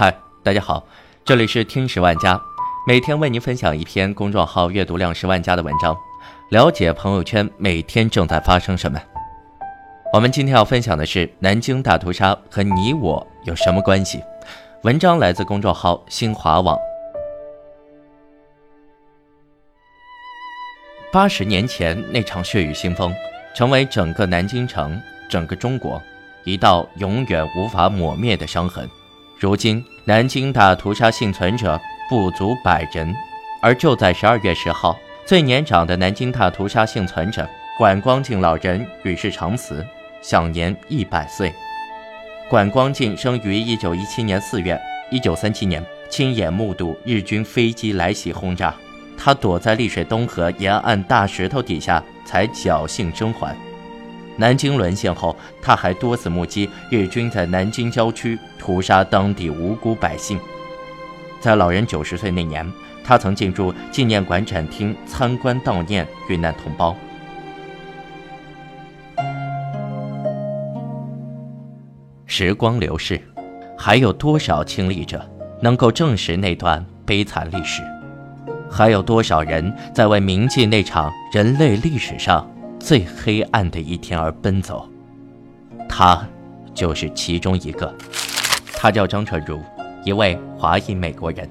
嗨，大家好，这里是听十万加，每天为您分享一篇公众号阅读量十万加的文章，了解朋友圈每天正在发生什么。我们今天要分享的是南京大屠杀和你我有什么关系？文章来自公众号新华网。八十年前那场血雨腥风，成为整个南京城、整个中国一道永远无法抹灭的伤痕。如今，南京大屠杀幸存者不足百人，而就在十二月十号，最年长的南京大屠杀幸存者管光敬老人与世长辞，享年一百岁。管光敬生于一九一七年四月，一九三七年亲眼目睹日军飞机来袭轰炸，他躲在丽水东河沿岸大石头底下，才侥幸生还。南京沦陷后，他还多次目击日军在南京郊区屠杀当地无辜百姓。在老人九十岁那年，他曾进驻纪念馆展厅参观悼念遇难同胞。时光流逝，还有多少亲历者能够证实那段悲惨历史？还有多少人在为铭记那场人类历史上？最黑暗的一天而奔走，他就是其中一个。他叫张纯如，一位华裔美国人。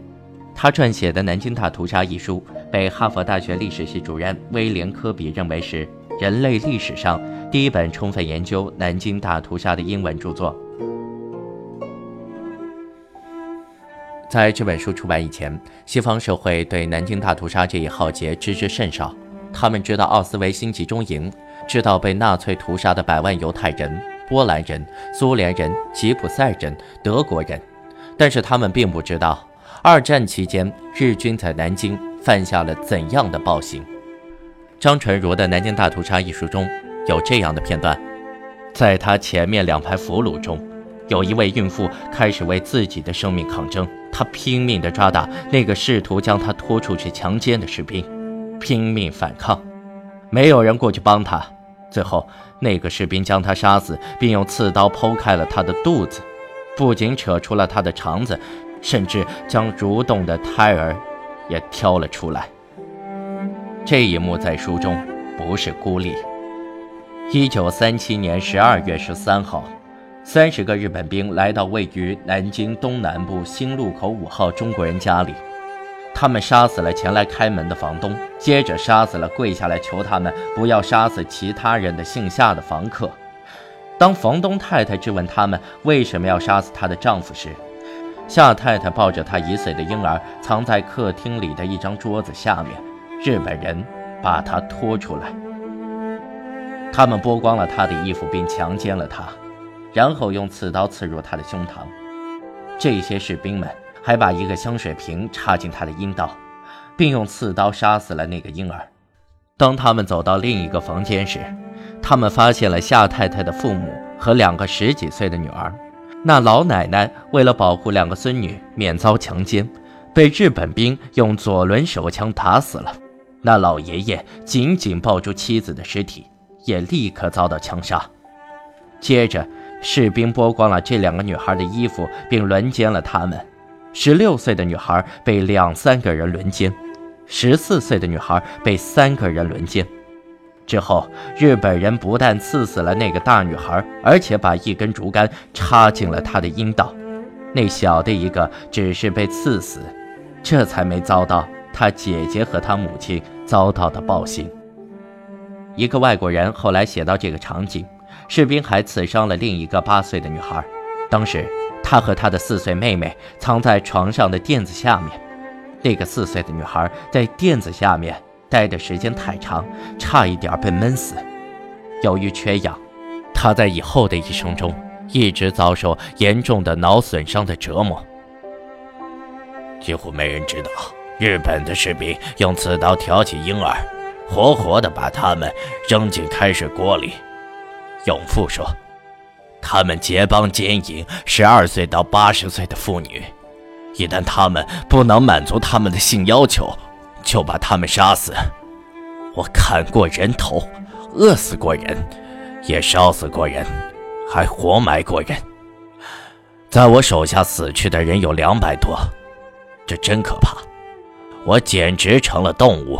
他撰写的《南京大屠杀》一书，被哈佛大学历史系主任威廉·科比认为是人类历史上第一本充分研究南京大屠杀的英文著作。在这本书出版以前，西方社会对南京大屠杀这一浩劫知之甚少。他们知道奥斯维辛集中营，知道被纳粹屠杀的百万犹太人、波兰人、苏联人、吉普赛人、德国人，但是他们并不知道，二战期间日军在南京犯下了怎样的暴行。张纯如的《南京大屠杀》一书中有这样的片段：在他前面两排俘虏中，有一位孕妇开始为自己的生命抗争，她拼命地抓打那个试图将她拖出去强奸的士兵。拼命反抗，没有人过去帮他。最后，那个士兵将他杀死，并用刺刀剖开了他的肚子，不仅扯出了他的肠子，甚至将蠕动的胎儿也挑了出来。这一幕在书中不是孤立。一九三七年十二月十三号，三十个日本兵来到位于南京东南部新路口五号中国人家里。他们杀死了前来开门的房东，接着杀死了跪下来求他们不要杀死其他人的姓夏的房客。当房东太太质问他们为什么要杀死她的丈夫时，夏太太抱着她一岁的婴儿藏在客厅里的一张桌子下面。日本人把她拖出来，他们剥光了她的衣服并强奸了她，然后用刺刀刺入她的胸膛。这些士兵们。还把一个香水瓶插进他的阴道，并用刺刀杀死了那个婴儿。当他们走到另一个房间时，他们发现了夏太太的父母和两个十几岁的女儿。那老奶奶为了保护两个孙女免遭强奸，被日本兵用左轮手枪打死了。那老爷爷紧紧抱住妻子的尸体，也立刻遭到枪杀。接着，士兵剥光了这两个女孩的衣服，并轮奸了她们。十六岁的女孩被两三个人轮奸，十四岁的女孩被三个人轮奸。之后，日本人不但刺死了那个大女孩，而且把一根竹竿插进了她的阴道。那小的一个只是被刺死，这才没遭到他姐姐和他母亲遭到的暴行。一个外国人后来写到这个场景：士兵还刺伤了另一个八岁的女孩。当时。他和他的四岁妹妹藏在床上的垫子下面，那个四岁的女孩在垫子下面待的时间太长，差一点被闷死。由于缺氧，她在以后的一生中一直遭受严重的脑损伤的折磨。几乎没人知道，日本的士兵用刺刀挑起婴儿，活活的把他们扔进开水锅里。永富说。他们结帮奸淫十二岁到八十岁的妇女，一旦他们不能满足他们的性要求，就把他们杀死。我砍过人头，饿死过人，也烧死过人，还活埋过人。在我手下死去的人有两百多，这真可怕。我简直成了动物，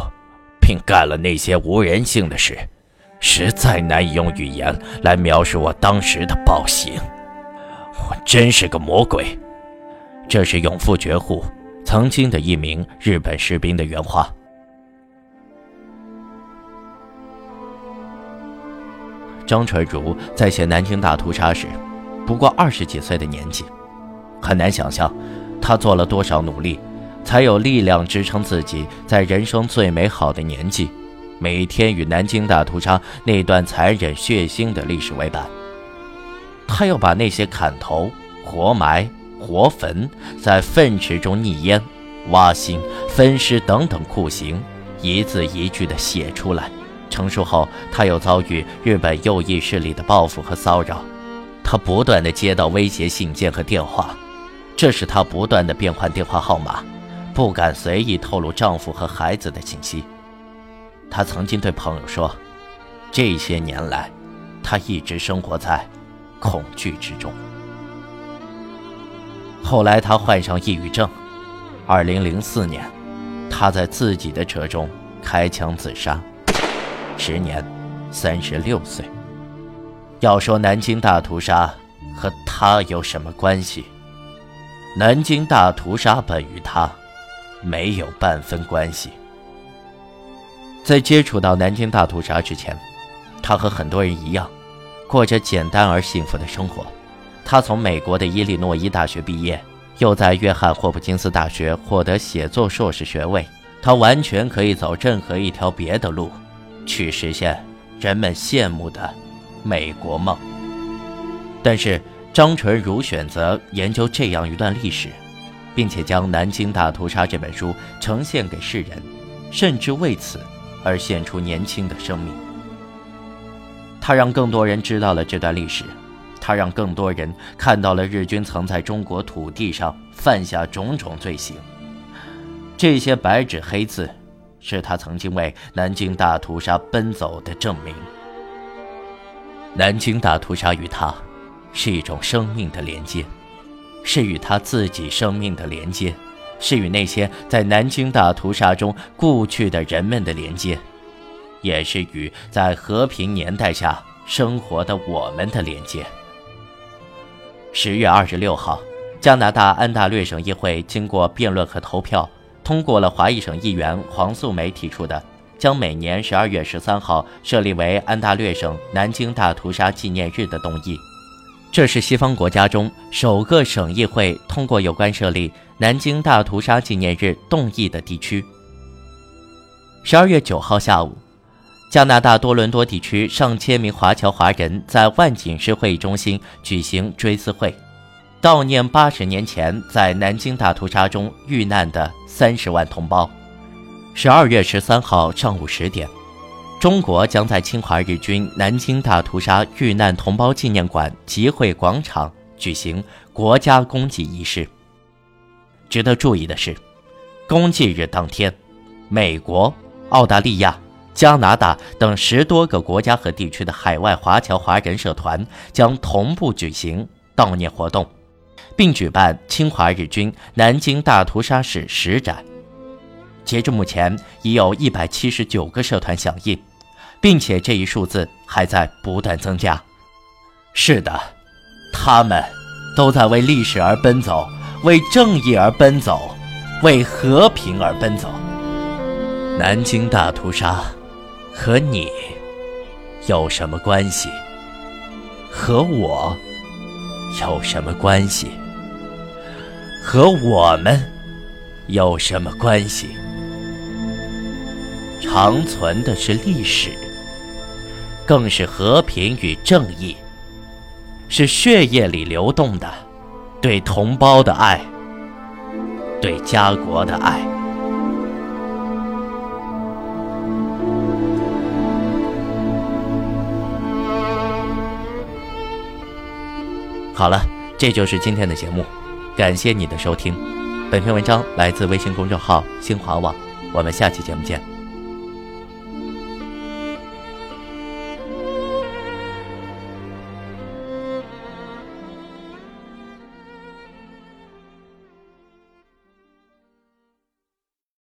并干了那些无人性的事，实在难以用语言来描述我当时的暴行。我真是个魔鬼。这是永富绝户曾经的一名日本士兵的原话。张纯如在写南京大屠杀时，不过二十几岁的年纪，很难想象他做了多少努力，才有力量支撑自己在人生最美好的年纪，每天与南京大屠杀那段残忍血腥的历史为伴。他要把那些砍头、活埋、活焚，在粪池中溺淹、挖心、分尸等等酷刑，一字一句地写出来。成熟后，他又遭遇日本右翼势力的报复和骚扰，他不断的接到威胁信件和电话，这使他不断的变换电话号码，不敢随意透露丈夫和孩子的信息。他曾经对朋友说：“这些年来，他一直生活在恐惧之中。”后来他患上抑郁症，2004年，他在自己的车中开枪自杀。时年三十六岁。要说南京大屠杀和他有什么关系？南京大屠杀本与他没有半分关系。在接触到南京大屠杀之前，他和很多人一样，过着简单而幸福的生活。他从美国的伊利诺伊大学毕业，又在约翰霍普金斯大学获得写作硕士学位。他完全可以走任何一条别的路。去实现人们羡慕的美国梦。但是张纯如选择研究这样一段历史，并且将《南京大屠杀》这本书呈现给世人，甚至为此而献出年轻的生命。他让更多人知道了这段历史，他让更多人看到了日军曾在中国土地上犯下种种罪行。这些白纸黑字。是他曾经为南京大屠杀奔走的证明。南京大屠杀与他，是一种生命的连接，是与他自己生命的连接，是与那些在南京大屠杀中故去的人们的连接，也是与在和平年代下生活的我们的连接。十月二十六号，加拿大安大略省议会经过辩论和投票。通过了华裔省议员黄素梅提出的，将每年十二月十三号设立为安大略省南京大屠杀纪念日的动议。这是西方国家中首个省议会通过有关设立南京大屠杀纪念日动议的地区。十二月九号下午，加拿大多伦多地区上千名华侨华人在万锦市会议中心举行追思会。悼念八十年前在南京大屠杀中遇难的三十万同胞。十二月十三号上午十点，中国将在侵华日军南京大屠杀遇难同胞纪念馆集会广场举行国家公祭仪式。值得注意的是，公祭日当天，美国、澳大利亚、加拿大等十多个国家和地区的海外华侨华人社团将同步举行悼念活动。并举办侵华日军南京大屠杀史实展。截至目前，已有一百七十九个社团响应，并且这一数字还在不断增加。是的，他们都在为历史而奔走，为正义而奔走，为和平而奔走。南京大屠杀和你有什么关系？和我有什么关系？和我们有什么关系？长存的是历史，更是和平与正义，是血液里流动的对同胞的爱，对家国的爱。好了，这就是今天的节目。感谢你的收听，本篇文章来自微信公众号新华网，我们下期节目见。